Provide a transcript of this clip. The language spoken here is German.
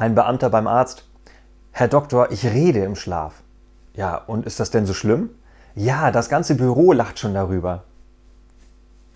Ein Beamter beim Arzt. Herr Doktor, ich rede im Schlaf. Ja, und ist das denn so schlimm? Ja, das ganze Büro lacht schon darüber.